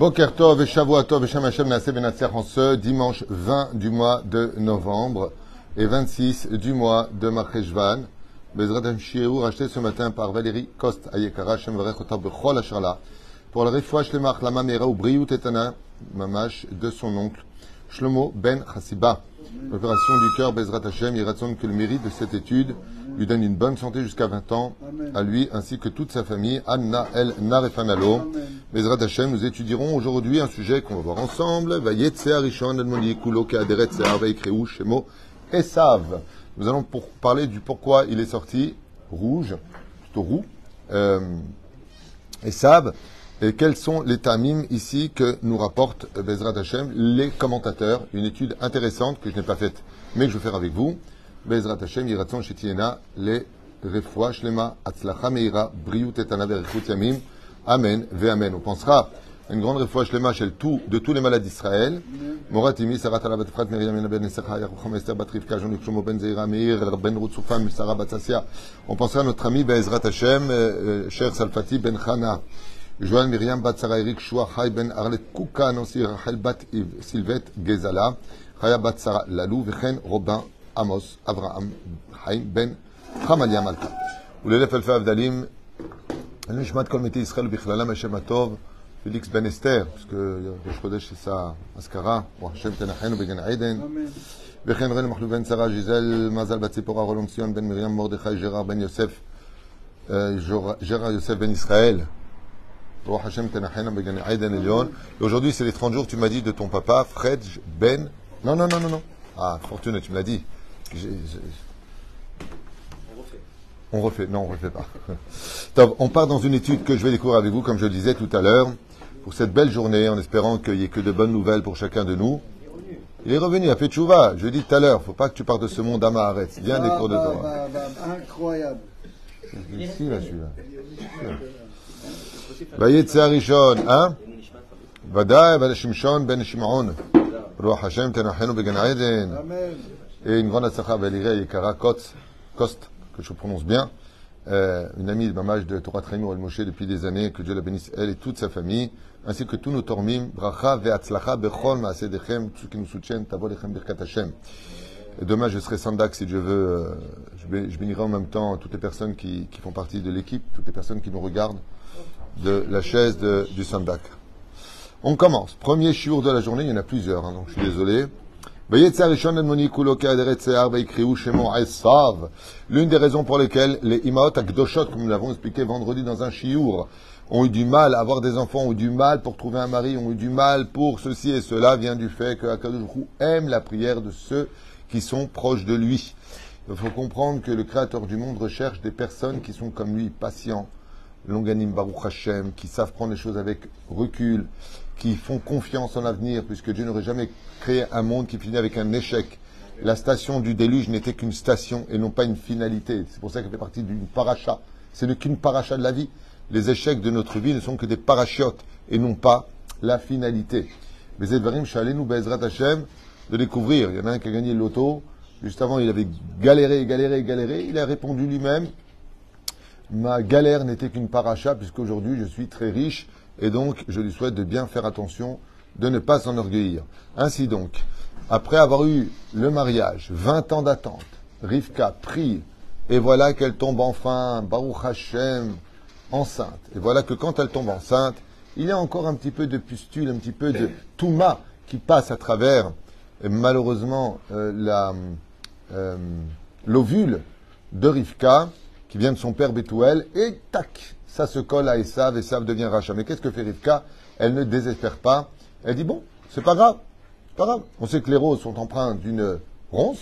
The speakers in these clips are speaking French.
Boker Tov et Shavua Tov et Shem Hashem Naaseh Benatzer en ce dimanche 20 du mois de novembre et 26 du mois de Marcheshvan. Bezrat Hashem racheté ce matin par Valérie Kost Ayekara Shem Varech Otav Bechol Asharla pour le refouach Lemach Lama ou Briou Tetana Mamash de son oncle Shlomo Ben Chassiba. L'opération du cœur Bezrat Hashem, il raconte que le mérite de cette étude lui donne une bonne santé jusqu'à 20 ans, à lui ainsi que toute sa famille. Anna El Narefanalo. Bezrat Hashem, nous étudierons aujourd'hui un sujet qu'on va voir ensemble. Vayetse Arishon Sear Vaikreu Shemo Esav. Nous allons pour parler du pourquoi il est sorti rouge, plutôt roux, euh, Esav. Et quels sont les tamim ici que nous rapporte Bezrat Hashem, les commentateurs? Une étude intéressante que je n'ai pas faite, mais que je vais faire avec vous. Bezrat Hashem, Yiratzon Shetiena, les Refoua Shlema, Atzlacha Meira, Briut Etana Yamim. Amen, Ve Amen. On pensera à une grande Refoua Shlema de tous les malades d'Israël. Moratimi, Sarat Ala Batfrat, Miriam Ben Nesecha, Yarucham Esther Batrivka, Jean-Luc Shlomo Ben Zeira, Meir, Ben Rutsufam, Sarah Batsasia. On pensera à notre ami Bezrat Hashem, euh, cher Salfati Ben Chana. Joël Myriam Bat Sarah Eric Shua Chai Ben Arlet Koukan aussi Rachel Bat Yves Sylvette Gezala Chaya Bat Sarah Lalou Vechen Robin Amos Avraham Chaim Ben Chamalia Malka ולאלף אלפי הבדלים נשמת כל מתי ישראל ובכללם השם הטוב פיליקס בן אסתר, ראש חודש עשה אזכרה, השם תנחנו בגן עדן וכן רן מחלוב בן שרה ז'יזל מזל בת ציפורה רולום ציון בן מרים מרדכי ג'רר בן יוסף ג'רר יוסף בן ישראל Aujourd'hui, c'est les 30 jours, tu m'as dit, de ton papa, Fred Ben. Non, non, non, non, non. Ah, Fortune, tu me l'as dit. On refait. Non, on refait pas. On part dans une étude que je vais découvrir avec vous, comme je le disais tout à l'heure, pour cette belle journée, en espérant qu'il n'y ait que de bonnes nouvelles pour chacun de nous. Il est revenu à Fetchouva. Je dis tout à l'heure, faut pas que tu partes de ce monde à Maharet. Viens des cours de Torah. Incroyable. Ici, là, celui-là. ויצא הראשון, אה? ודאי, ולשמשון בן שמעון. רוח השם תנחנו בגן עדן. Et une grande הצלחה בלירי יקרה קוץ, קוסט, que je prononce bien, euh, une amie de mamage de Torah Traim El Moshe depuis des années, que Dieu la bénisse, elle et toute sa famille, ainsi que tous nos tormim, bracha ve'atzlacha bechol ma'asedechem, tous ceux qui nous soutiennent, tavo lechem birkat Hashem. Et demain, je serai Sandak si Dieu veut. Euh, je bénirai en même temps toutes les personnes qui, qui font partie de l'équipe, toutes les personnes qui nous regardent de la chaise du Sandak. On commence. Premier chiour de la journée, il y en a plusieurs, hein, donc je suis désolé. L'une des raisons pour lesquelles les Imaot Akdoshot, comme nous l'avons expliqué vendredi dans un chiour, ont eu du mal à avoir des enfants, ont eu du mal pour trouver un mari, ont eu du mal pour ceci et cela, vient du fait que Akadosh aime la prière de ceux qui sont proches de lui. Il faut comprendre que le Créateur du monde recherche des personnes qui sont comme lui, patients, Longanim Baruch Hashem, qui savent prendre les choses avec recul, qui font confiance en l'avenir, puisque Dieu n'aurait jamais créé un monde qui finit avec un échec. La station du déluge n'était qu'une station et non pas une finalité. C'est pour ça qu'elle fait partie d'une paracha. Ce n'est qu'une paracha de la vie. Les échecs de notre vie ne sont que des parachiotes et non pas la finalité. Mais Edvarim nous Bezrat Hashem de découvrir. Il y en a un qui a gagné le loto. Juste avant, il avait galéré, galéré, galéré. Il a répondu lui-même ma galère n'était qu'une paracha, puisqu'aujourd'hui je suis très riche, et donc je lui souhaite de bien faire attention, de ne pas s'enorgueillir. Ainsi donc, après avoir eu le mariage, 20 ans d'attente, Rivka prie, et voilà qu'elle tombe enfin, Baruch Hashem, enceinte. Et voilà que quand elle tombe enceinte, il y a encore un petit peu de pustule, un petit peu de touma qui passe à travers, malheureusement, euh, euh, l'ovule de Rivka, qui vient de son père Bethuel, et tac, ça se colle à Esav, Esav devient rachat. Mais qu'est-ce que fait Rivka? Elle ne désespère pas. Elle dit, bon, c'est pas grave, pas grave. On sait que les roses sont empreintes d'une ronce,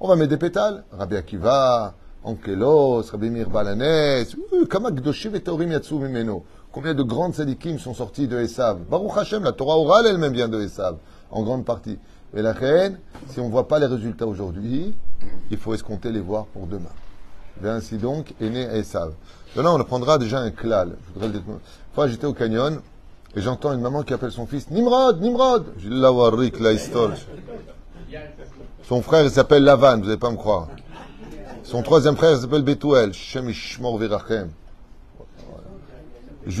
on va mettre des pétales. Rabbi Akiva, Ankelos, Rabbi Mir Balanes, Combien de grandes sadikim sont sortis de Esav? Baruch Hashem, la Torah orale elle-même vient de Esav, en grande partie. Et la reine, si on ne voit pas les résultats aujourd'hui, il faut escompter les voir pour demain. Ainsi donc est né Esav. Là, on prendra déjà un klal. Je voudrais le. Une fois, j'étais au canyon et j'entends une maman qui appelle son fils Nimrod, Nimrod. Je dis la warik, la histoire. Son frère, il s'appelle Lavan, vous n'allez pas me croire. Son troisième frère, s'appelle Betuel. Je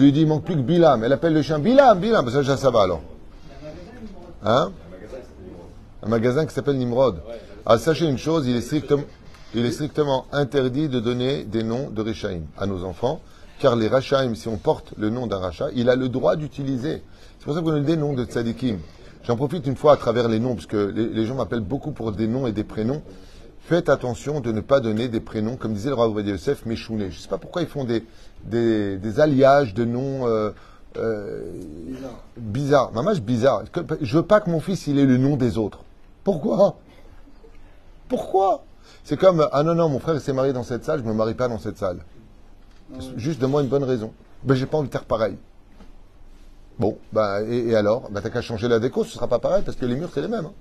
lui ai dit, il manque plus que Bilam. Elle appelle le chien Bilam, Bilam. Ça, ça va alors. Hein? Un magasin qui s'appelle Nimrod. Ah, sachez une chose, il est strictement, il est strictement interdit de donner des noms de Rechaim à nos enfants, car les Rachaim, si on porte le nom d'un Racha, il a le droit d'utiliser. C'est pour ça qu'on a des noms de Tzadikim. J'en profite une fois à travers les noms, parce que les, gens m'appellent beaucoup pour des noms et des prénoms. Faites attention de ne pas donner des prénoms, comme disait le roi Obadiah Yosef, Meshouné. Je ne sais pas pourquoi ils font des, alliages de noms euh, euh, bizarres. Maman, bizarre. Je veux pas que mon fils il ait le nom des autres. Pourquoi? Pourquoi? C'est comme ah non non, mon frère s'est marié dans cette salle, je me marie pas dans cette salle. Juste donne-moi une bonne raison. Ben j'ai pas envie de faire pareil. Bon, bah et, et alors? Bah t'as qu'à changer la déco, ce sera pas pareil parce que les murs c'est les mêmes. Hein.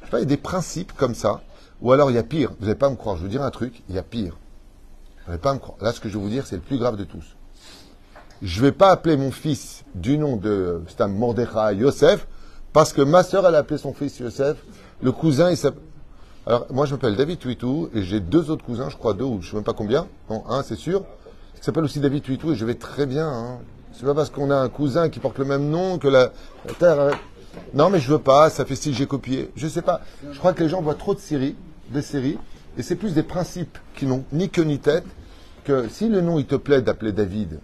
Je sais pas, il y a des principes comme ça. Ou alors il y a pire. Vous n'allez pas me croire. Je vous dire un truc. Il y a pire. Vous n'allez pas me croire. Là, ce que je vais vous dire, c'est le plus grave de tous. Je vais pas appeler mon fils du nom de un Mordechai Yosef parce que ma sœur elle a appelé son fils Yosef. Le cousin il s'appelle. Alors moi je m'appelle David Tuitou et j'ai deux autres cousins, je crois deux ou je sais même pas combien. Non, un c'est sûr. Qui s'appelle aussi David Tuitou et je vais très bien. Hein. C'est pas parce qu'on a un cousin qui porte le même nom que la, terre. Non mais je veux pas. Ça fait si j'ai copié. Je sais pas. Je crois que les gens voient trop de séries, des séries et c'est plus des principes qui n'ont ni queue ni tête que si le nom il te plaît d'appeler David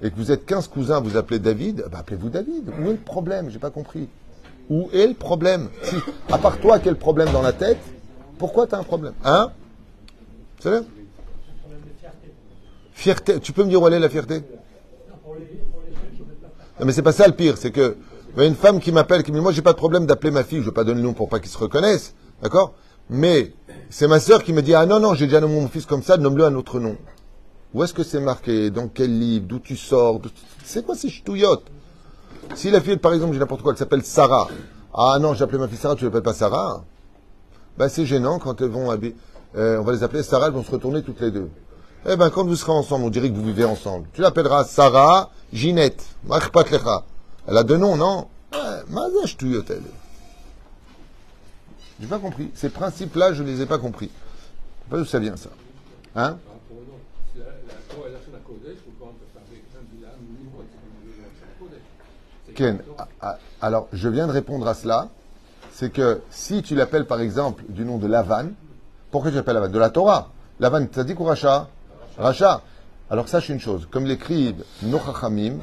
et que vous êtes 15 cousins, vous appelez David, bah appelez-vous David. Où est le problème? J'ai pas compris. Où est le problème? Si, À part toi, quel problème dans la tête? Pourquoi tu as un problème Hein? C'est vrai Fierté. Tu peux me dire où elle est la fierté? Non, mais c'est pas ça le pire. C'est que y a une femme qui m'appelle, qui me dit Moi, j'ai pas de problème d'appeler ma fille. Je veux pas donner le nom pour pas qu'ils se reconnaissent. D'accord? Mais c'est ma sœur qui me dit Ah non, non, j'ai déjà nommé mon fils comme ça, nomme-le un autre nom. Où est-ce que c'est marqué? Dans quel livre? D'où tu sors? C'est quoi ces ch'touillottes? Si la fille, par exemple, j'ai n'importe quoi, elle s'appelle Sarah. Ah non, j'ai appelé ma fille Sarah, tu l'appelles pas Sarah Ben c'est gênant quand elles vont habi- euh, on va les appeler Sarah, elles vont se retourner toutes les deux. Eh ben quand vous serez ensemble, on dirait que vous vivez ensemble. Tu l'appelleras Sarah Ginette. Elle a deux noms, non? Ch'touillotte, elle. J'ai pas compris. Ces principes-là, je les ai pas compris. Je sais pas d'où ça vient, ça. Hein? Ken, alors je viens de répondre à cela. C'est que si tu l'appelles par exemple du nom de Lavan, pourquoi tu l'appelles Lavan? De la Torah. Lavan, tzadik ou Racha? Racha. Alors sache une chose, comme l'écrivent Nochachamim,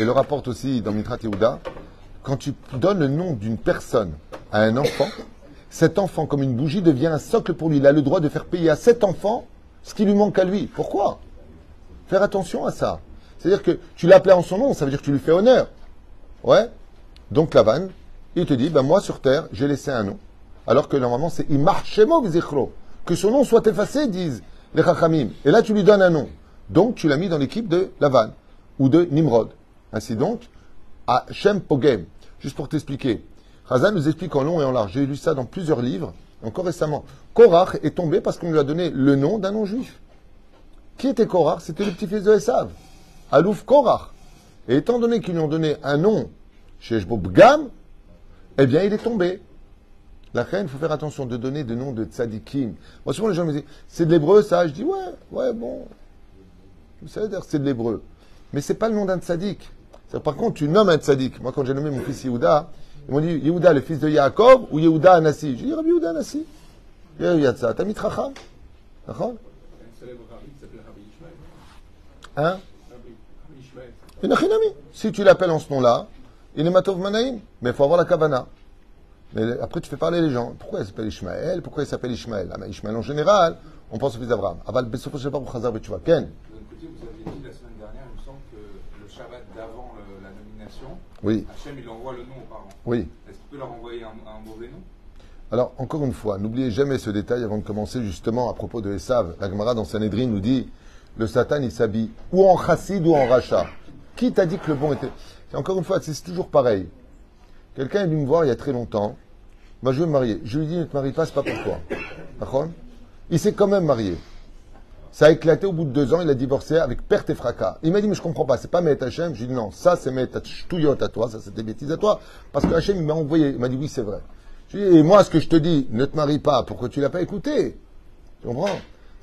et le rapporte aussi dans Mitrat Yehuda, quand tu donnes le nom d'une personne à un enfant, cet enfant, comme une bougie, devient un socle pour lui. Il a le droit de faire payer à cet enfant ce qui lui manque à lui. Pourquoi? Faire attention à ça. C'est-à-dire que tu l'appelais en son nom, ça veut dire que tu lui fais honneur. Ouais? Donc Lavan, il te dit, ben moi sur terre, j'ai laissé un nom. Alors que normalement c'est Imarchemo Vzichro. Que son nom soit effacé, disent les Chachamim. Et là tu lui donnes un nom. Donc tu l'as mis dans l'équipe de Lavan ou de Nimrod. Ainsi donc, à Shem Pogem. Juste pour t'expliquer. Hazan nous explique en long et en large. J'ai lu ça dans plusieurs livres, encore récemment. Korach est tombé parce qu'on lui a donné le nom d'un nom juif. Qui était Korach? C'était le petit-fils de Esav. Alouf Korach. Et étant donné qu'ils lui ont donné un nom chez Gam, eh bien, il est tombé. La reine, il faut faire attention de donner des noms de tzadikim. Moi, souvent, les gens me disent, c'est de l'hébreu, ça? Je dis, ouais, ouais, bon. Vous savez dire c'est de l'hébreu. Mais c'est pas le nom d'un tzadik. Par contre, tu nommes un tzadik. Moi, quand j'ai nommé mon fils Yehuda, ils m'ont dit, Yehuda, le fils de Yaakov, ou Yehuda Anassi? J'ai dit, Rabbi Yehuda Anassi. Yatsa, t'as mis Tracham? D'accord? Hein? Une achinami. Si tu l'appelles en ce nom-là, il est Matov Manaïm. Mais il faut avoir la kavana. Mais après, tu fais parler les gens. Pourquoi il s'appelle Ishmael Pourquoi il s'appelle Ishmael ah, mais en général, on pense au fils d'Abraham. Aval Besofo Sheba pour Chazar Betchouva. Ken D'un côté, vous aviez dit la semaine dernière, il me semble que le Shabbat d'avant la nomination, Oui, Hachem, il envoie le nom aux parents. oui. Est-ce qu'il peut leur envoyer un, un mauvais nom? Alors, encore une fois, n'oubliez jamais ce détail avant de commencer justement à propos de Esav. La Gemara dans Sanhedrin nous dit le Satan, il s'habille ou en chassid ou en rachat. Qui t'a dit que le bon était. Encore une fois, c'est toujours pareil. Quelqu'un est venu me voir il y a très longtemps. Moi, je veux me marier. Je lui dis ne te marie pas, c'est pas pour toi. Il s'est quand même marié. Ça a éclaté au bout de deux ans, il a divorcé avec perte et fracas. Il m'a dit, mais je comprends pas, c'est pas Met Hachem. Je lui ai dit, non, ça c'est Met Touillot à toi, ça c'est des bêtises à toi. Parce que Hachem, il m'a envoyé, il m'a dit, oui, c'est vrai. Je lui ai dit, et moi, ce que je te dis, ne te marie pas, pourquoi tu l'as pas écouté Tu comprends?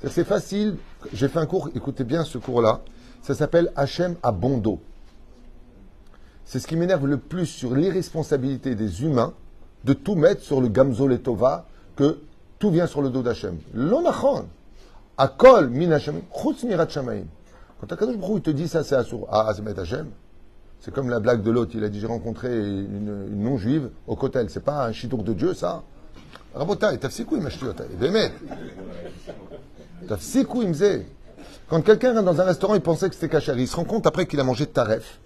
C'est- C'est facile. J'ai fait un cours, écoutez bien ce cours-là. Ça s'appelle Hachem à bon dos. C'est ce qui m'énerve le plus sur l'irresponsabilité des humains de tout mettre sur le Gamzo Letova, que tout vient sur le dos d'Hachem. L'onachon. Akol min Hachem. Chutz mirat shamaim. Quand Akadosh Baruch il te dit ça, c'est Asur. Ah, Azmet Hachem. C'est comme la blague de l'autre. Il a dit J'ai rencontré une, non-juive au Kotel. C'est pas un chidour de Dieu, ça Rabotai, tafsikou im ashtiotai. Bémet. Tafsikou im zé. Quand quelqu'un rentre dans un restaurant, il pensait que c'était cachère. Il se rend compte après qu'il a mangé de taref.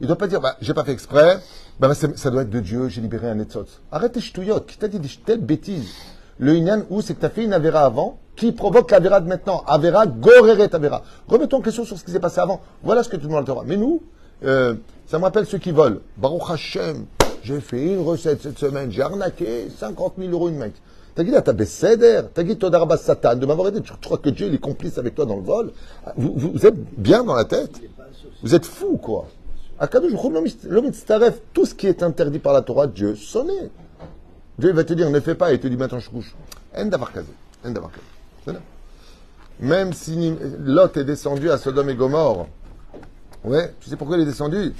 Il ne doit pas dire bah, J'ai pas fait exprès. Bah, bah, ça doit être de Dieu. J'ai libéré un etzot. Arrête tes ch'touillots. Qui t'a dit des telles bêtises Le inyan, où c'est que tu as fait une avéra avant qui provoque l'avéra de maintenant. Avéra, goreret avéra. Remettons en question sur ce qui s'est passé avant. Voilà ce que tu demandes le Torah. Mais nous, euh, ça me rappelle ceux qui volent. Baruch Hashem, j'ai fait une recette cette semaine. J'ai arnaqué 50 000 euros une mec. T'as dit là, t'as Besséder, t'as dit Todarabas Satan de m'avoir aidé. Tu crois que Dieu il est complice avec toi dans le vol? Vous- vous êtes bien dans la tête Vous êtes fou, quoi. Akadosh tout ce qui est interdit par la Torah, Dieu, sonnez. Dieu il va te dire ne fais pas et te dit maintenant je couche. Même si Lot est descendu à Sodome et Gomorre, ouais, tu sais pourquoi il est descendu?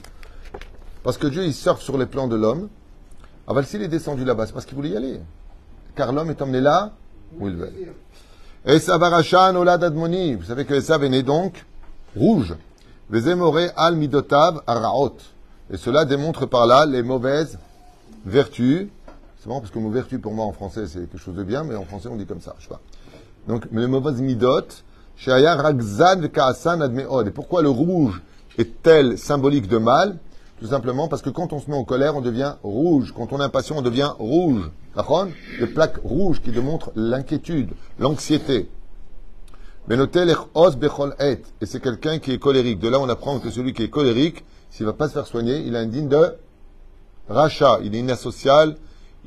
Parce que Dieu il surfe sur les plans de l'homme. Ah ben s'il est descendu là-bas, c'est parce qu'il voulait y aller. Car l'homme est emmené là où il veut. Esav Arashan Olad Admoni. Vous savez que Esav est né donc rouge. Al midotav araot. Et cela démontre par là les mauvaises vertus. C'est marrant parce que le mot vertu pour moi en français c'est quelque chose de bien, mais en français on dit comme ça, je sais pas. Donc les mauvaises midot, Shaya Ragzan Kaasan Admeod. Et pourquoi le rouge est-elle symbolique de mal? Tout simplement parce que quand on se met en colère, on devient rouge. Quand on est impatient, on devient rouge. D'accord? Les plaques rouges qui démontrent l'inquiétude, l'anxiété. Benotel os bechol et. Et c'est quelqu'un qui est colérique. De là, on apprend que celui qui est colérique, s'il va pas se faire soigner, il a un digne de rachat. Il est inasocial.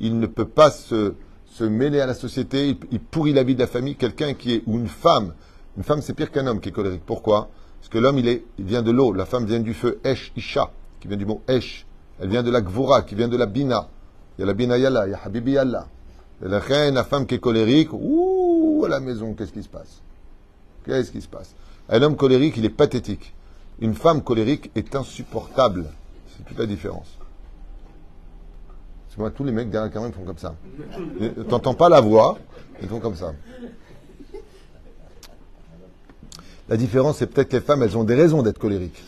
Il ne peut pas se, se mêler à la société. Il, pourrit la vie de la famille. Quelqu'un qui est, ou une femme. Une femme, c'est pire qu'un homme qui est colérique. Pourquoi? Parce que l'homme, il est, il vient de l'eau. La femme vient du feu. Esh, Isha, qui vient du mot Esh. Elle vient de la Gvura, qui vient de la Bina. Il y a la Bina Yalla, il y a Habibi Yalla. La reine, la femme qui est colérique, ouh, à la maison, qu'est-ce qui se passe? Qu'est-ce qui se passe? Un homme colérique, il est pathétique. Une femme colérique est insupportable. C'est toute la différence. Moi, tous les mecs derrière la caméra, ils font comme ça. T'entends pas la voix, ils font comme ça. La différence, c'est peut-être que les femmes, elles ont des raisons d'être colériques.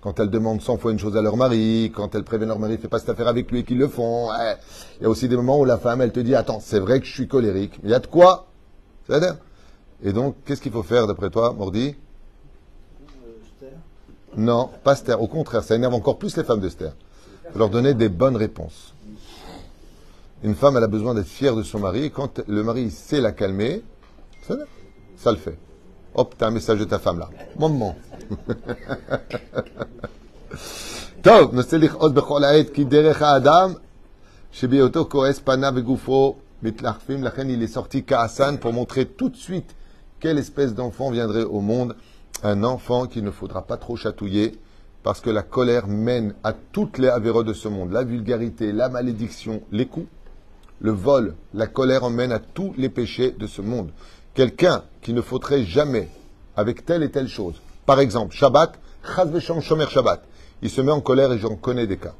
Quand elles demandent 100 fois une chose à leur mari, quand elles préviennent leur mari, fais pas cette affaire avec lui et qu'ils le font. ouais. Il y a aussi des moments où la femme, elle te dit, attends, c'est vrai que je suis colérique. Il y a de quoi? C'est-à-dire Et donc, qu'est-ce qu'il faut faire d'après toi, Mordi Non, pas se taire. Au contraire, ça énerve encore plus les femmes de se taire. Faut leur donner des bonnes réponses. Une femme, elle a besoin d'être fière de son mari. Et quand le mari sait la calmer, ça, ça le fait. Hop, t'as un message de ta femme là. Moment. טוב, ננסה לכעוס בכל העת, כי דרך האדם שבהיותו כועס פניו וגופו מתלחפים, לכן il est sorti כעסן pour montrer tout de suite quelle espèce d'enfant viendrait au monde. Un enfant qu'il ne faudra pas trop chatouiller, parce que la colère mène à toutes les avéros de ce monde? La vulgarité, la malédiction, les coups, le vol, la colère emmène à tous les péchés de ce monde. Quelqu'un qui ne faudrait jamais avec telle et telle chose. Par exemple, Shabbat, Shomer Shabbat. Il se met en colère et j'en connais des cas.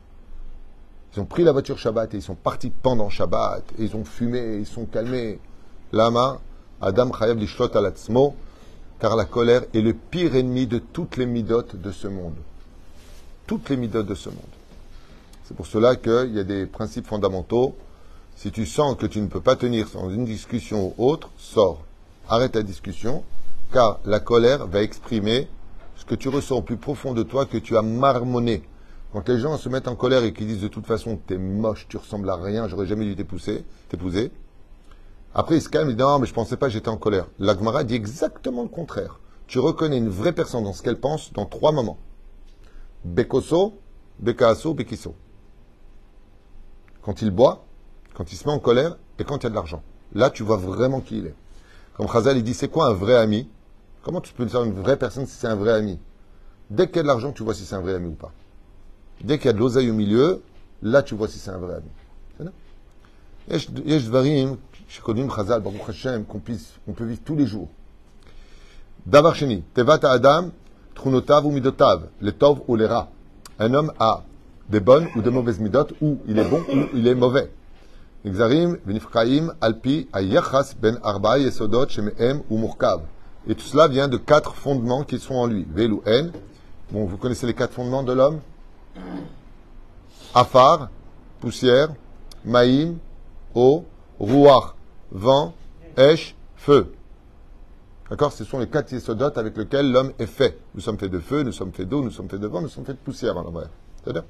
Ils ont pris la voiture Shabbat et ils sont partis pendant Shabbat. Ils ont fumé, ils sont calmés. Lama, Adam Chayav Lishlot Alatzmo, car la colère est le pire ennemi de toutes les midotes de ce monde. Toutes les midotes de ce monde. C'est pour cela qu'il y a des principes fondamentaux. Si tu sens que tu ne peux pas tenir dans une discussion ou autre, sors. Arrête la discussion, car la colère va exprimer ce que tu ressens au plus profond de toi que tu as marmonné. Quand les gens se mettent en colère et qu'ils disent de toute façon t'es moche, tu ressembles à rien, j'aurais jamais dû t'épouser, t'épouser. Après ils se calment, ils disent non mais je pensais pas j'étais en colère. L'Agmara dit exactement le contraire. Tu reconnais une vraie personne dans ce qu'elle pense dans trois moments. Bekoso, Bekaaso, Bekiso. Quand il boit, quand il se met en colère et quand il y a de l'argent. Là, tu vois vraiment qui il est. Comme Khazal, il dit, c'est quoi un vrai ami? Comment tu peux dire une vraie personne si c'est un vrai ami? Dès qu'il y a de l'argent, tu vois si c'est un vrai ami ou pas. Dès qu'il y a de l'oseille au milieu, là, tu vois si c'est un vrai ami. Shikodim Chazal, Baruch Hashem, qu'on puisse, qu'on peut vivre tous les jours. Davar Sheni, Tevat Adam, Trunotav ou Midotav, les Tov ou les Ra. Un homme a des bonnes ou des mauvaises midotes, ou il est bon ou il est mauvais. Exarim, Venifkaim, Alpi, Ayachas, Ben Arba, Yesodot, Shemeem ou Murkav. Et tout cela vient de quatre fondements qui sont en lui. Vel ou En. Bon, vous connaissez les quatre fondements de l'homme? Afar, poussière, Maïm, eau, Rouar, vent, Esh, feu. D'accord Ce sont les quatre yesodotes avec lesquels l'homme est fait. Nous sommes faits de feu, nous sommes faits d'eau, nous sommes faits de vent, nous sommes faits de poussière en vrai. C'est-à-dire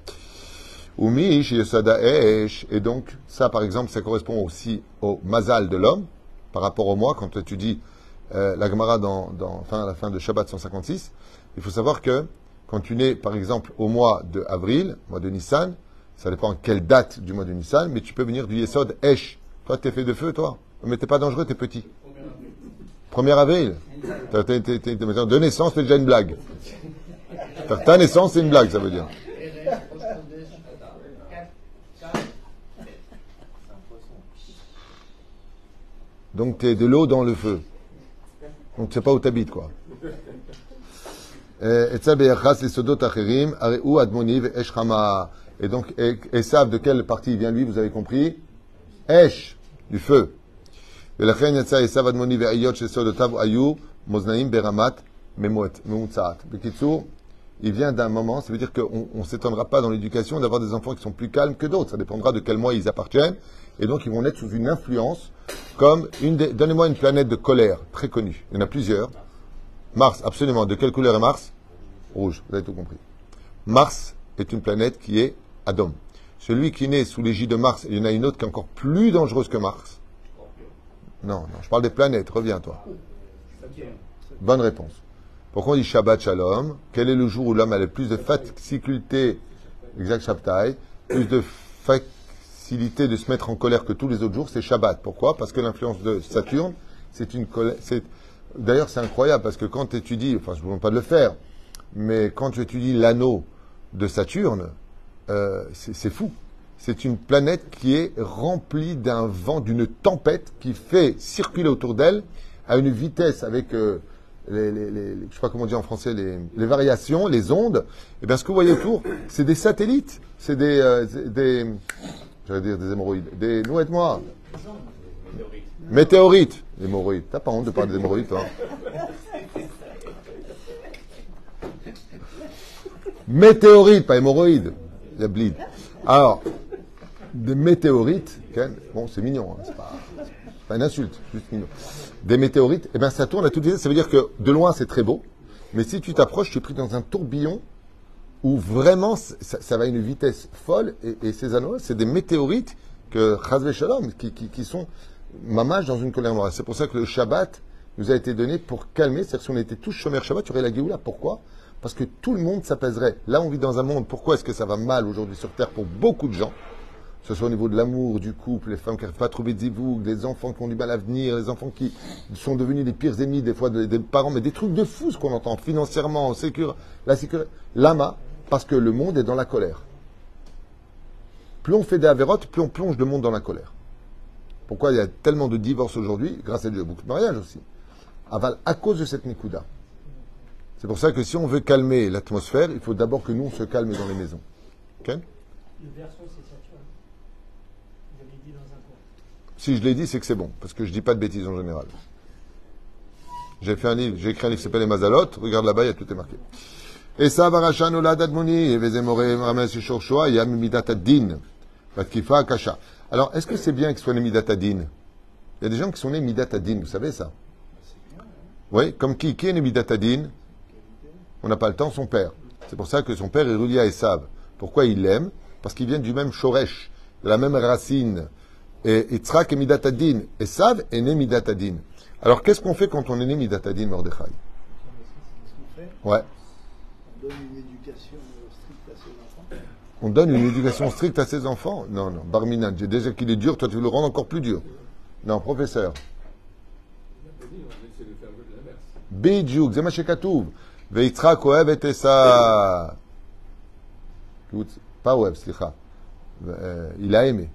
Yesada Esh. Et donc, ça, par exemple, ça correspond aussi au mazal de l'homme, par rapport au moi, quand tu dis euh, la Gemara dans, à la fin de Shabbat 156. Il faut savoir que quand tu nais, par exemple, au mois de avril, mois de Nissan, ça dépend quelle date du mois de Nissan, mais tu peux venir du Yesod Esh. Toi, t'es fait de feu, toi? Mais t'es pas dangereux, t'es petit. 1er avril. De naissance, c'est déjà une blague. Ta naissance, c'est une blague, ça veut dire. Donc tu es de l'eau dans le feu. Donc tu sais pas où tu habites, quoi. Et donc, et savent de quelle partie vient lui, vous avez compris? Esh, du feu. Il vient d'un moment, ça veut dire qu'on ne s'étonnera pas dans l'éducation d'avoir des enfants qui sont plus calmes que d'autres. Ça dépendra de quel mois ils appartiennent. Et donc, ils vont naître sous une influence comme une des... Donnez-moi une planète de colère très connue. Il y en a plusieurs. Mars, absolument. De quelle couleur est Mars? Rouge, vous avez tout compris. Mars est une planète qui est Adam. Celui qui naît sous l'égide de Mars, il y en a une autre qui est encore plus dangereuse que Mars. Non, non, je parle des planètes. Reviens, toi. Bonne réponse. Pourquoi on dit Shabbat Shalom? Quel est le jour où l'homme a le plus de faculté, exact Shabtai, plus de facilité de se mettre en colère que tous les autres jours C'est Shabbat. Pourquoi? Parce que l'influence de Saturne, c'est une colère. D'ailleurs, c'est incroyable parce que quand tu étudies, enfin, je ne vous demande pas de le faire, mais quand tu étudies l'anneau de Saturne, euh, c'est fou. C'est une planète qui est remplie d'un vent, d'une tempête qui fait circuler autour d'elle à une vitesse avec, euh, les, les, les, je sais pas comment dire en français, les, variations, les ondes. Et eh bien, ce que vous voyez autour, c'est des satellites, c'est des, euh, j'allais dire des hémorroïdes, des, nous moi Météorites. Hémorroïdes. T'as pas honte de parler des hémorroïdes, toi Météorites, pas hémorroïdes. La bleed. Alors, des météorites, bon, c'est mignon, hein, c'est pas, pas, une insulte, juste mignon. Des météorites, eh bien, ça tourne à toute vitesse. Ça veut dire que de loin, c'est très beau, mais si tu t'approches, tu es pris dans un tourbillon où vraiment ça, va à une vitesse folle. Et, ces anneaux, c'est des météorites que Shalom, qui, qui, sont mamage dans une colère noire. C'est pour ça que le Shabbat nous a été donné pour calmer. C'est-à-dire si on était tous chômeurs Shabbat, tu aurais la Géoula. Pourquoi? Parce que tout le monde s'apaiserait. Là, on vit dans un monde. Pourquoi est-ce que ça va mal aujourd'hui sur Terre pour beaucoup de gens? Ce soit au niveau de l'amour, du couple, les femmes qui n'arrivent pas à trouver de zivoug, les enfants qui ont du mal à venir, les enfants qui sont devenus les pires ennemis des fois des, parents, mais des trucs de fous ce qu'on entend financièrement, la sécurité. Lama, parce que le monde est dans la colère. Plus on fait des avérotes, plus on plonge le monde dans la colère. Pourquoi il y a tellement de divorces aujourd'hui? Grâce à Dieu, beaucoup de mariages aussi. À cause de cette Nikuda. C'est pour ça que si on veut calmer l'atmosphère, il faut d'abord que nous, on se calme dans les maisons. Si je l'ai dit, c'est que c'est bon, parce que je dis pas de bêtises en général. J'ai fait un livre, j'ai écrit un livre qui s'appelle Les Mazalotes. Regarde là-bas, il y a tout est marqué. Et ça, Varachan Din, Kasha. Alors, est-ce que c'est bien qu'il soit né Midatadin Il y a des gens qui sont nés Midatadin, vous savez ça? Oui, comme qui? Qui est né Midatadin On n'a pas le temps, son père. C'est pour ça que son père est relié à Esav. Pourquoi il l'aime? Parce qu'il vient du même Shoresh, la même racine. Et Yitzhak est Midatadin. Et Sav est né Midatadin. Alors qu'est-ce qu'on fait quand on est né Midatadin, Mordechai? Ouais. On donne une éducation stricte à ses enfants? On donne une éducation stricte à ses enfants Non, non. Barminan, j'ai déjà qu'il est dur, toi tu le rendre encore plus dur. Non, professeur. Bidjouk, Zemachekatouv. Veitzrak Oev et Essa. Pas Oev, euh, Il a aimé.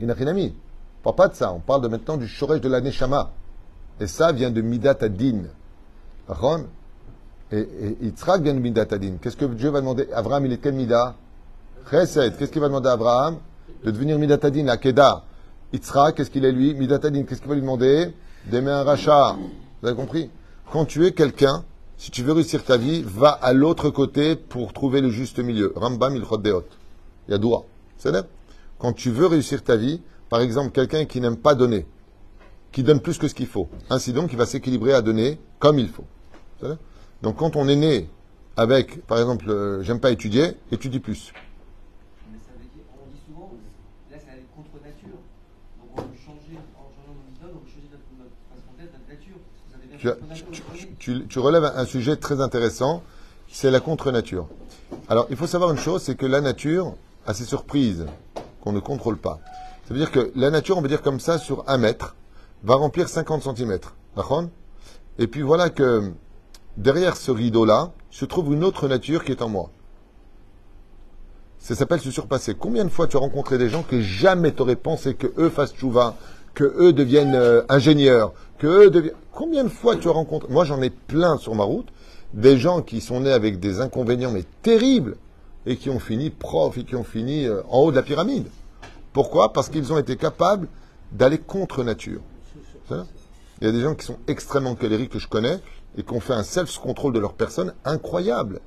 Inachinami. On parle pas de ça. On parle de maintenant du chorège de la Neshama. Et ça vient de Midat Adin. Et, et Yitzhak vient de Midatadin. Qu'est-ce que Dieu va demander? Abraham, il est quel Mida Chesed. Qu'est-ce qu'il va demander à Abraham De devenir Midatadin, la Keda. Yitzhak, qu'est-ce qu'il est lui? Midatadin, qu'est-ce qu'il va lui demander? D'aimer un rachat. Vous avez compris? Quand tu es quelqu'un, si tu veux réussir ta vie, va à l'autre côté pour trouver le juste milieu. Rambam il deot. Il y a doua. C'est Quand tu veux réussir ta vie, par exemple, quelqu'un qui n'aime pas donner, qui donne plus que ce qu'il faut. Ainsi donc, il va s'équilibrer à donner comme il faut. Donc quand on est né avec, par exemple, euh, j'aime pas étudier, étudie plus. Mais ça veut dire, on dit souvent, là contre nature. Donc on veut changer, en changeant nos méthodes, on veut changer notre, notre façon d'être, notre nature. Ça devient Tu, as- contre nature. tu- le premier. tu- tu relèves un sujet très intéressant, c'est la contre-nature. Alors, il faut savoir une chose, c'est que la nature a ses surprises qu'on ne contrôle pas. Ça veut dire que la nature, on va dire comme ça, sur un mètre, va remplir 50 cm. Et puis voilà que derrière ce rideau-là se trouve une autre nature qui est en moi. Ça s'appelle se surpasser. Combien de fois tu as rencontré des gens que jamais tu aurais pensé que eux fassent chouva, que eux deviennent euh, ingénieurs, que eux deviennent... Combien de fois tu as rencontré... Moi, j'en ai plein sur ma route, des gens qui sont nés avec des inconvénients, mais terribles, et qui ont fini profs, et qui ont fini euh, en haut de la pyramide. Pourquoi? Parce qu'ils ont été capables d'aller contre nature. Il y a des gens qui sont extrêmement colériques que je connais, et qui ont fait un self-control de leur personne incroyable.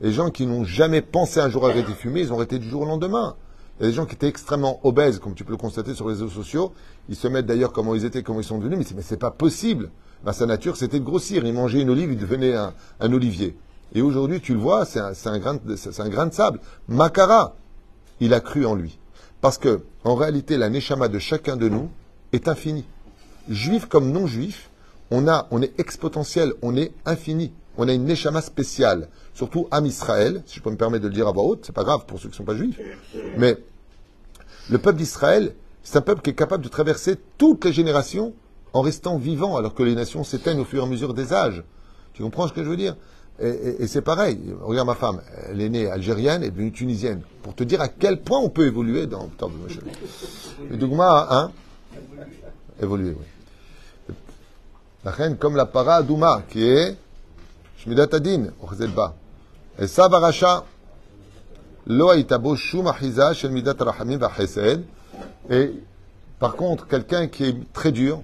Les gens qui n'ont jamais pensé un jour arrêter de fumer, ils ont arrêté du jour au lendemain. Il y a des gens qui étaient extrêmement obèses, comme tu peux le constater sur les réseaux sociaux. Ils se mettent d'ailleurs comment ils étaient, comment ils sont devenus, mais c'est, mais c'est pas possible. Ben, sa nature, c'était de grossir. Il mangeait une olive, il devenait un, un olivier. Et aujourd'hui, tu le vois, c'est un, grain de, sable. Makara, il a cru en lui. Parce que, en réalité, la neshama de chacun de nous est infinie. Juif comme non juif, on a, on est exponentiel, on est infini. On a une neshama spéciale. Surtout Am Israël, si je peux me permettre de le dire à voix haute, c'est pas grave pour ceux qui ne sont pas juifs. Mais le peuple d'Israël, c'est un peuple qui est capable de traverser toutes les générations en restant vivant, alors que les nations s'éteignent au fur et à mesure des âges. Tu comprends ce que je veux dire? Et, c'est pareil. Regarde ma femme, elle est née algérienne et devenue tunisienne. Pour te dire à quel point on peut évoluer dans. Putain, mais je- Le Dougma, hein? Évoluer, oui. La reine comme la para Douma, qui est Shmidat Adin, au Ba. Et ça, Baracha, Lo haïtabo shum achiza shel midat rachamim v'chesed. Et par contre, quelqu'un qui est très dur,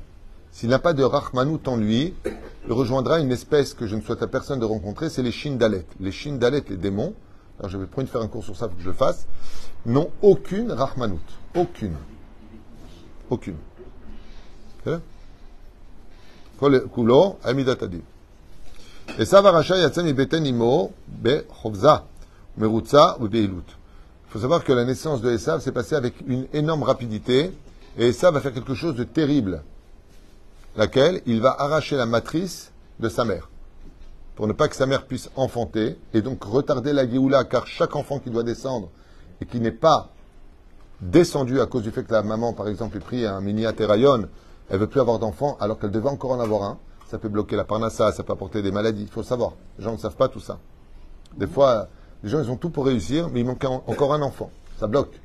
s'il n'a pas de Rahmanout en lui, il rejoindra une espèce que je ne souhaite à personne de rencontrer, c'est les Shindalet. Les Shindalet, les démons, alors j'avais promis de faire un cours sur ça, pour que je le fasse, n'ont aucune Rahmanout. Aucune. Aucune. Kulo, Amidatadi. Et ça, Varacha Yatsem Ibeten Imo, Be Chovza, Merutza ou Beilut. Il faut savoir que la naissance de Esav s'est passée avec une énorme rapidité, et Esav va faire quelque chose de terrible laquelle il va arracher la matrice de sa mère pour ne pas que sa mère puisse enfanter et donc retarder la Géoula car chaque enfant qui doit descendre et qui n'est pas descendu à cause du fait que la maman, par exemple, ait pris un mini athéraïon, elle veut plus avoir d'enfant alors qu'elle devait encore en avoir un. Ça peut bloquer la parnassa, ça peut apporter des maladies. Il faut savoir. Les gens ne savent pas tout ça. Des fois, les gens, ils ont tout pour réussir, mais il manque encore un enfant. Ça bloque.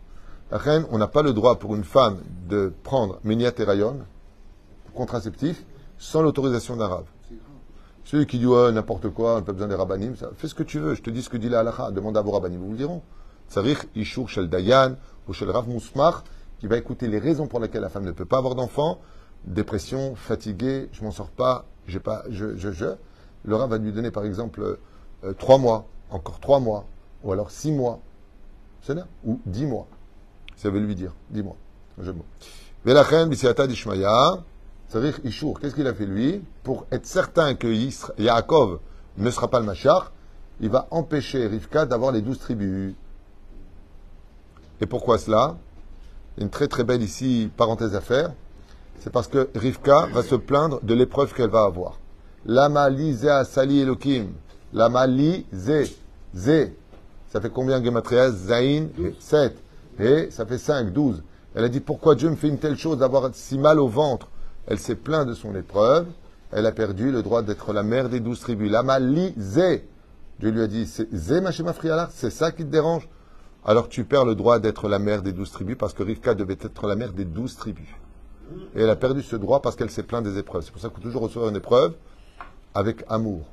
La reine, on n'a pas le droit pour une femme de prendre mini athéraïon, contraceptif, sans l'autorisation d'un rave. Celui qui dit n'importe quoi, on n'a pas besoin des rabbinim, ça, fais ce que tu veux, je te dis ce que dit la halakha, demande à vos rabbinim, vous le diront. Tsarich Ishur Shel Dayan ou Shel Rav Mousmar, qui va écouter les raisons pour lesquelles la femme ne peut pas avoir d'enfant, dépression, fatigué, je m'en sors pas, j'ai pas, je, je, je. Le Rav va lui donner par exemple euh, trois mois, encore trois mois, ou alors six mois, c'est ou dix mois. Ça veut lui dire, dix mois, un jeu. Tsarich Ishur, qu'est-ce qu'il a fait lui Pour être certain que Isra- Yaakov ne sera pas le Machar, il va empêcher Rivka d'avoir les douze tribus. Et pourquoi cela Une très très belle ici parenthèse à faire. C'est parce que Rivka va se plaindre de l'épreuve qu'elle va avoir. Lama li asali Elohim. Lama li ze. Ze. Ça fait combien Gematria Zain 7. Et ça fait 5, 12. Elle a dit pourquoi Dieu me fait une telle chose d'avoir si mal au ventre Elle s'est plainte de son épreuve. Elle a perdu le droit d'être la mère des douze tribus. Lama ze. Dieu lui a dit, Zé Machema c'est ça qui te dérange? Alors tu perds le droit d'être la mère des douze tribus parce que Rivka devait être la mère des douze tribus. Et elle a perdu ce droit parce qu'elle s'est plainte des épreuves. C'est pour ça qu'il faut toujours recevoir une épreuve avec amour.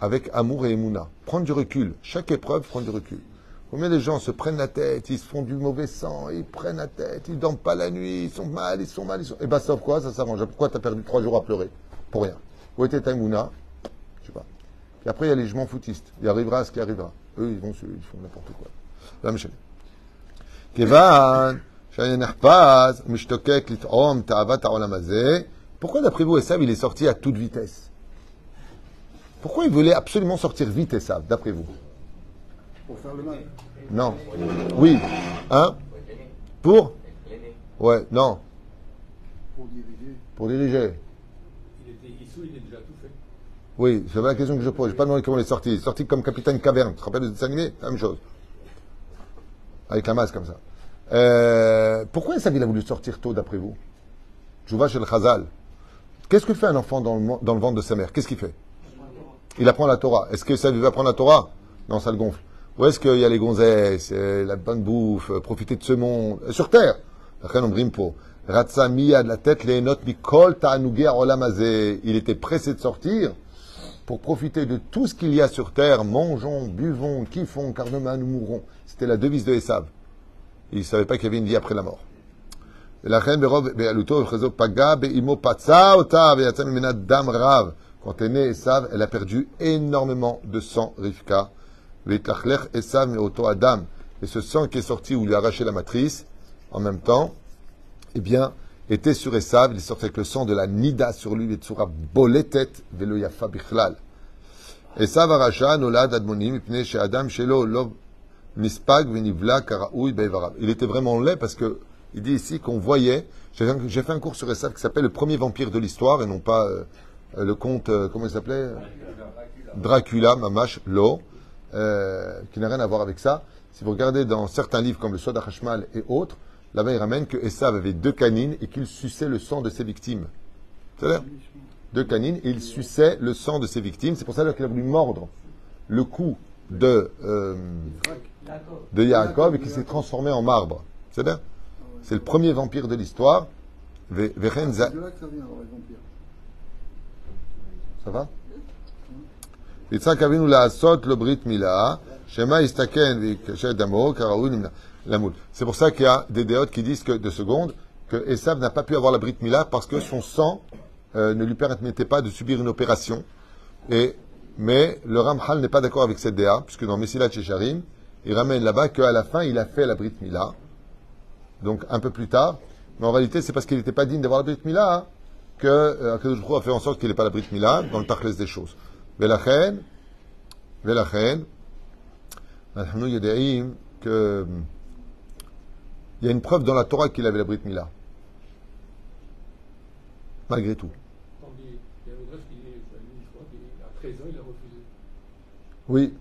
avec amour et émouna. Prendre du recul. Chaque épreuve, prendre du recul. Combien de gens se prennent la tête, ils se font du mauvais sang, ils prennent la tête, ils dorment pas la nuit, ils sont mal, ils sont mal, ils sont. Et eh ben, sauf quoi, ça s'arrange. Pourquoi t'as perdu trois jours à pleurer? Pour rien. Où était Tangouna? Je sais pas. Puis après, il y a les jugements foutistes. Il arrivera ce qui arrivera. Eux, ils vont, ils font n'importe quoi. La même Kevan, Mishtokek, Pourquoi, d'après vous, Esav, il est sorti à toute vitesse? Pourquoi il voulait absolument sortir vite, Esav, d'après vous? Pour faire le mal. Non. Oui. Hein? Pour? Ouais, non. Pour diriger. Pour diriger. Il était Issou, il est déjà tout fait. Oui, c'est la question que je pose. J'ai pas demandé comment il est sorti. Il est sorti comme capitaine caverne. Tu te rappelles le dessin animé La même chose. Avec la masse comme ça. Euh, pourquoi Esav, il a voulu sortir tôt, d'après vous? Jouva chez le Chazal. Qu'est-ce que fait un enfant dans le, mo- dans le ventre de sa mère? Qu'est-ce qu'il fait? Il apprend la Torah. Est-ce que ça lui va apprendre la Torah? Non, ça le gonfle. Où est-ce qu'il y a les gonzesses, euh, la bonne bouffe, euh, profiter de ce monde euh, Sur terre? la tête, les notes, Il était pressé de sortir pour profiter de tout ce qu'il y a sur terre. Mangeons, buvons, kiffons, car demain nous mourrons. C'était la devise de Esav. Il ne savait pas qu'il y avait une vie après la mort. Quand est née Esav, elle a perdu énormément de sang, Rivka. Et Adam. Et ce sang qui est sorti où il a arraché la matrice, en même temps, eh bien, était sur Esav, il sortait avec le sang de la Nida sur lui, Vetsura Boletet, Velo Yafa Bichlal. Esav arracha Nolad Admonim, Ipne chez Adam, Shelo, Nispag, Venivla, Karaoui, Il était vraiment laid parce que, il dit ici qu'on voyait, j'ai fait un cours sur Esav qui s'appelle Le premier vampire de l'histoire et non pas euh, le conte, euh, comment il s'appelait? Dracula, Mamash, Lo euh, qui n'a rien à voir avec ça. Si vous regardez dans certains livres comme le Soda Hashmal et autres, là-bas il ramène que Esav avait deux canines et qu'il suçait le sang de ses victimes. C'est-à-dire deux canines et il suçait le sang de ses victimes. C'est pour ça qu'il a voulu mordre le cou de, euh, de Yaakov et qui s'est transformé en marbre. C'est bien C'est le premier vampire de l'histoire. Ça va le brit shema. C'est pour ça qu'il y a des déotes qui disent que, de seconde, que Esav n'a pas pu avoir la brit mila parce que son sang euh, ne lui permettait pas de subir une opération. Et, mais le Ramhal n'est pas d'accord avec cette déa, puisque dans Messilat Checharim, il ramène là-bas qu'à la fin, il a fait la brit mila. Donc un peu plus tard. Mais en réalité, c'est parce qu'il n'était pas digne d'avoir la brit mila hein, que euh, a fait en sorte qu'il n'ait pas la brit mila dans le Tachles des choses. Velachen, Velachen, nous Yodeim, que hum, il y a une preuve dans la Torah qu'il avait la Brit Mila. Malgré tout. Oui,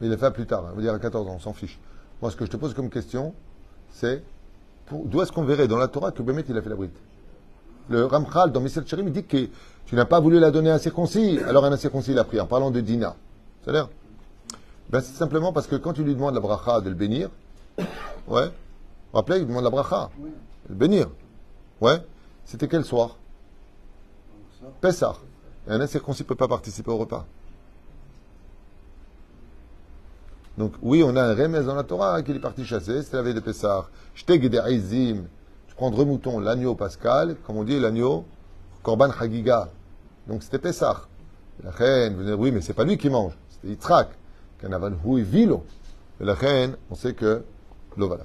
mais il l'a fait plus tard, dire à 14 ans, on s'en fiche. Moi, ce que je te pose comme question, c'est d'où est-ce qu'on verrait dans la Torah que Bémet il a fait la bride Le Ramchal dans Missel Chérim, il dit que tu n'as pas voulu la donner à un circoncis, alors un incirconcis l'a pris, en parlant de Dina. C'est-à-dire ben, C'est simplement parce que quand tu lui demandes la bracha de le bénir, ouais, vous rappelez, il demande la bracha, le bénir, ouais, c'était quel soir? Ça, Pessah. Et un incirconcis ne peut pas participer au repas. Donc, oui, on a un remez dans la Torah qu'il est parti chasser, c'est la veille de Pessah. Tu prends deux moutons, l'agneau pascal, comme on dit, l'agneau, Korban Hagiga. Donc, c'était Pessah. La reine, vous dites, oui, mais c'est pas lui qui mange, c'était Yitzhak. Vilo. La reine, on sait que, lo voilà.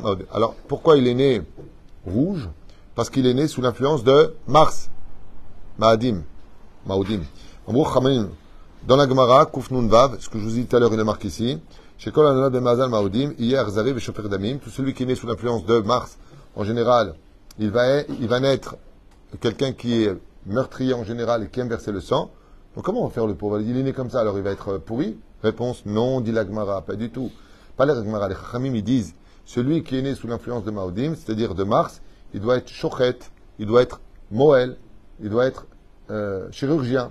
Maod. Alors, pourquoi il est né rouge? Parce qu'il est né sous l'influence de Mars, Maadim, Maoudim. Dans la Gemara, Kuf Nun Vav, ce que je vous dit tout à l'heure, il est marqué ici. Chez de Mazal Maoudim, hier Zariv et Damim, tout celui qui est né sous l'influence de Mars, en général, il va, il va naître quelqu'un qui est meurtrier en général et qui aime verser le sang. Donc comment on va faire le pauvre? Il est né comme ça, alors il va être pourri? Réponse non, dit la Gemara, pas du tout. Pas la Gemara, les Chachamim, ils disent, celui qui est né sous l'influence de Maoudim, c'est-à-dire de Mars, il doit être chochet, il doit être moël, il doit être euh, chirurgien,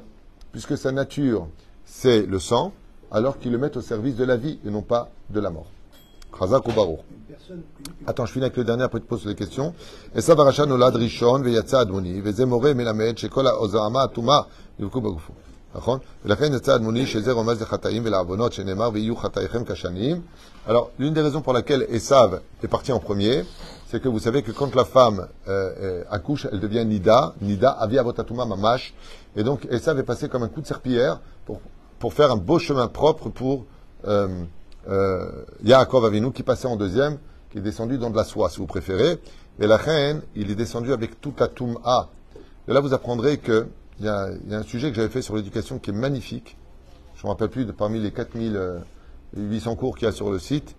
puisque sa nature, c'est le sang, alors qu'il le met au service de la vie et non pas de la mort. Chazak ou Baruch. Une personne, une- Attends, je finis avec le dernier, après tu poses les questions. Esav הרשע נולד ראשון ויצא אדמוני, וזה מורה מלמד שכל הזוהמה הטומאה יבקעו בגופו. נכון? ולכן יצא אדמוני שזה רומז לחטאים ולעוונות, שנאמר ויהיו חטאיכם כשנים. Alors, l'une des raisons pour laquelle Esav est parti en premier, c'est que vous savez que quand la femme euh, euh, accouche, elle devient Nida, Nida, Avia Votatuma Mamash. Et donc, Esav est passé comme un coup de serpillière pour, pour faire un beau chemin propre pour euh, euh, Yaakov Avinu qui passait en deuxième, qui est descendu dans de la soie, si vous préférez. Et la reine, il est descendu avec toute la Toum'a. Et là, vous apprendrez que il y, a, un sujet que j'avais fait sur l'éducation qui est magnifique. Je ne me rappelle plus de parmi les 4800 cours qu'il y a sur le site.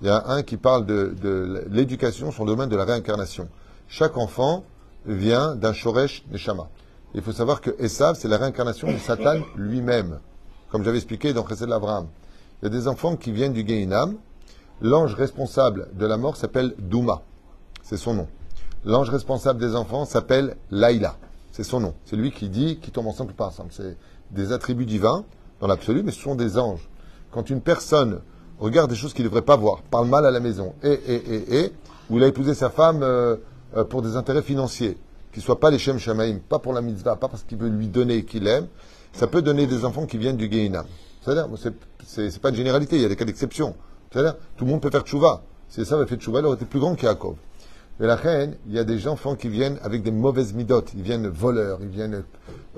Il y a un qui parle de, l'éducation sur le domaine de la réincarnation. Chaque enfant vient d'un Shoresh Neshama. Il faut savoir que Esav, c'est la réincarnation de Satan lui-même. Comme j'avais expliqué dans Chesed l'Abraham. Il y a des enfants qui viennent du Gehinam. L'ange responsable de la mort s'appelle Douma. C'est son nom. L'ange responsable des enfants s'appelle Laïla. C'est son nom. C'est lui qui dit qui tombe ensemble ou pas ensemble. C'est des attributs divins dans l'absolu, mais ce sont des anges. Quand une personne regarde des choses qu'il ne devrait pas voir, parle mal à la maison, et, et, et, et, ou il a épousé sa femme euh, euh, pour des intérêts financiers, qui ne soient pas les Shem Shamaim, pas pour la mitzvah, pas parce qu'il veut lui donner et qu'il aime, ça peut donner des enfants qui viennent du Gehinam. C'est-à-dire, c'est- pas une généralité, il y a des cas d'exception. Tout le monde peut faire tchouva. Si ça avait fait tchouva, il aurait été plus grand qu'Yaakov. Mais la reine, il y a des enfants qui viennent avec des mauvaises midotes. Ils viennent voleurs, ils viennent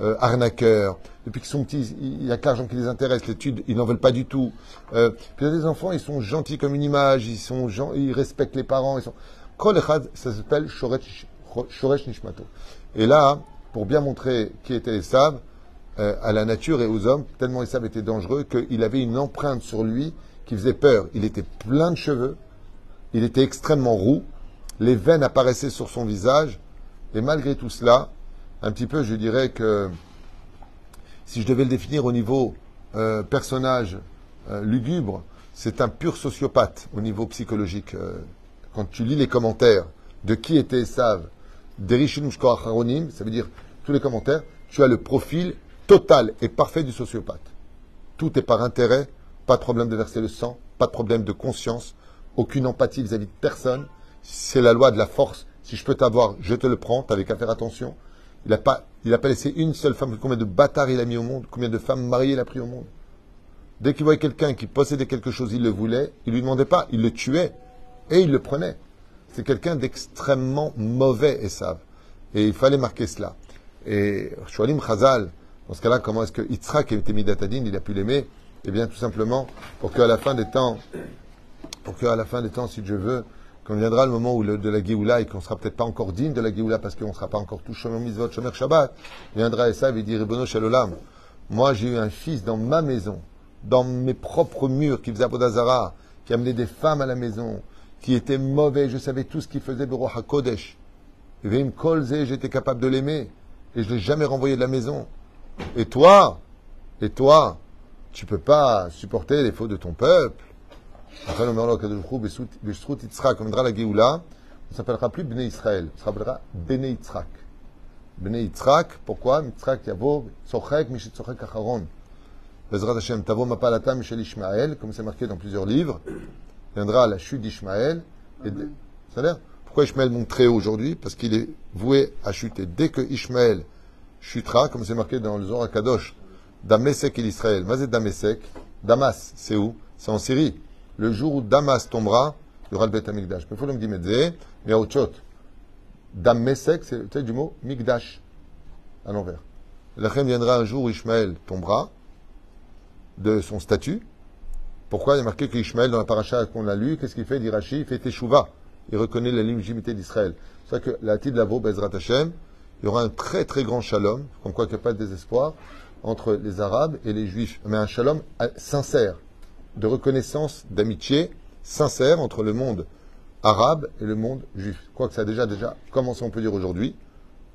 euh, arnaqueurs. Depuis qu'ils sont petits, il n'y a que l'argent qui les intéresse. L'étude, ils n'en veulent pas du tout. Euh, puis il y a des enfants, ils sont gentils comme une image, ils sont gen- ils respectent les parents. Ils sont... Ça s'appelle Shoresh Nishmato. Et là, pour bien montrer qui était Esav, euh, à la nature et aux hommes, tellement Esav était dangereux qu'il avait une empreinte sur lui qui faisait peur. Il était plein de cheveux, il était extrêmement roux, les veines apparaissaient sur son visage, et malgré tout cela, un petit peu, je dirais que si je devais le définir au niveau euh, personnage euh, lugubre, c'est un pur sociopathe au niveau psychologique. Quand tu lis les commentaires de qui était Esav, Shkoracharonim, ça veut dire tous les commentaires, tu as le profil total et parfait du sociopathe. Tout est par intérêt, pas de problème de verser le sang, pas de problème de conscience, aucune empathie vis-à-vis de personne. C'est la loi de la force. Si je peux t'avoir, je te le prends, t'avais qu'à faire attention. Il n'a pas, pas laissé une seule femme. Combien de bâtards il a mis au monde Combien de femmes mariées il a pris au monde Dès qu'il voyait quelqu'un qui possédait quelque chose, il le voulait, il lui demandait pas, il le tuait et il le prenait. C'est quelqu'un d'extrêmement mauvais, Esav. Et il fallait marquer cela. Et Shualim Chazal, dans ce cas-là, comment est-ce que Yitzhak était Midatadin, il a pu l'aimer? Eh bien, tout simplement, pour qu'à la fin des temps, pour qu'à la fin des temps, si Dieu veut, quand viendra le moment où le, de la Géoula et qu'on sera peut-être pas encore digne de la Géoula parce qu'on ne sera pas encore tous Shomer Mitzvot, Shomer Shabbat, viendra Esav et dit Ribono Shalolam, moi j'ai eu un fils dans ma maison, dans mes propres murs, qui faisait Abodazara, qui amenait des femmes à la maison, qui était mauvais, je savais tout ce qu'il faisait, Bero HaKodesh. Et Veim Kolze, j'étais capable de l'aimer, et je ne l'ai jamais renvoyé de la maison. Et toi, et toi, tu peux pas supporter les fautes de ton peuple. Après, on viendra la Géoula, on ne s'appellera plus Bnei Israël, on s'appellera Bnei Yitzhak. Bnei Yitzhak, pourquoi? Yitzhak yavo, Tzochek, Mishit Tzochek Acharon. Bezrat Hashem, Tavo Mapalata, Michel Ishmael, comme c'est marqué dans plusieurs livres, viendra la chute d'Ishmael. Et de- C'est-à-dire, pourquoi Ishmael monte très haut aujourd'hui? Parce qu'il est voué à chuter. Dès que Ishmael chutera, comme c'est marqué dans le Zohar Kadosh, Damesek et l'Israël. Mazet Damesek, Damas, c'est où? C'est en Syrie. Le jour où Damas tombera, il y aura le Beth Amikdash. Mais il faut le dire, mais. Damesek, c'est tu sais, du mot Mikdash, à l'envers. La reine viendra un jour où Ishmael tombera de son statut. Pourquoi? Il y a marqué qu'Ishmael, dans la paracha qu'on a lu, qu'est-ce qu'il fait? D'Irachi, il fait Teshuvah. Il reconnaît la légitimité d'Israël. C'est ça que la de Lavo, Bezrat Hashem, il y aura un très très grand shalom, comme quoi qu'il n'y a pas de désespoir, entre les Arabes et les Juifs. Mais un shalom euh, sincère, de reconnaissance, d'amitié sincère entre le monde arabe et le monde juif. Quoique ça a déjà, déjà commencé, on peut dire aujourd'hui.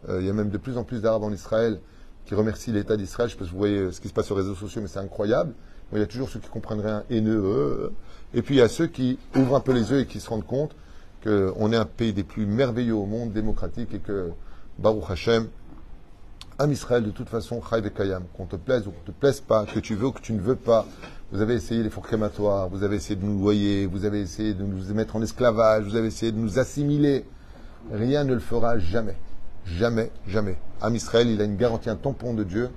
Euh, il y a même de plus en plus d'Arabes en Israël qui remercient l'État d'Israël. Je sais pas si vous voyez euh, ce qui se passe sur les réseaux sociaux, mais c'est incroyable. Il y a toujours ceux qui comprennent rien, haineux. et puis il y a ceux qui ouvrent un peu les yeux et qui se rendent compte qu'on est un pays des plus merveilleux au monde, démocratique, et que Baruch Hashem, Am Israël, de toute façon, Chai Kayam, qu'on te plaise ou qu'on te plaise pas, que tu veux ou que tu ne veux pas, vous avez essayé les fours crématoires, vous avez essayé de nous noyer, vous avez essayé de nous mettre en esclavage, vous avez essayé de nous assimiler. Rien ne le fera jamais. Jamais, jamais. Am Israël, il a une garantie, un tampon de Dieu,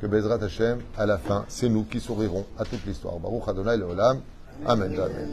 que Bezrat Hashem, à la fin, c'est nous qui sourirons à toute l'histoire. Baruch Adonai Leolam. Amen. Amen.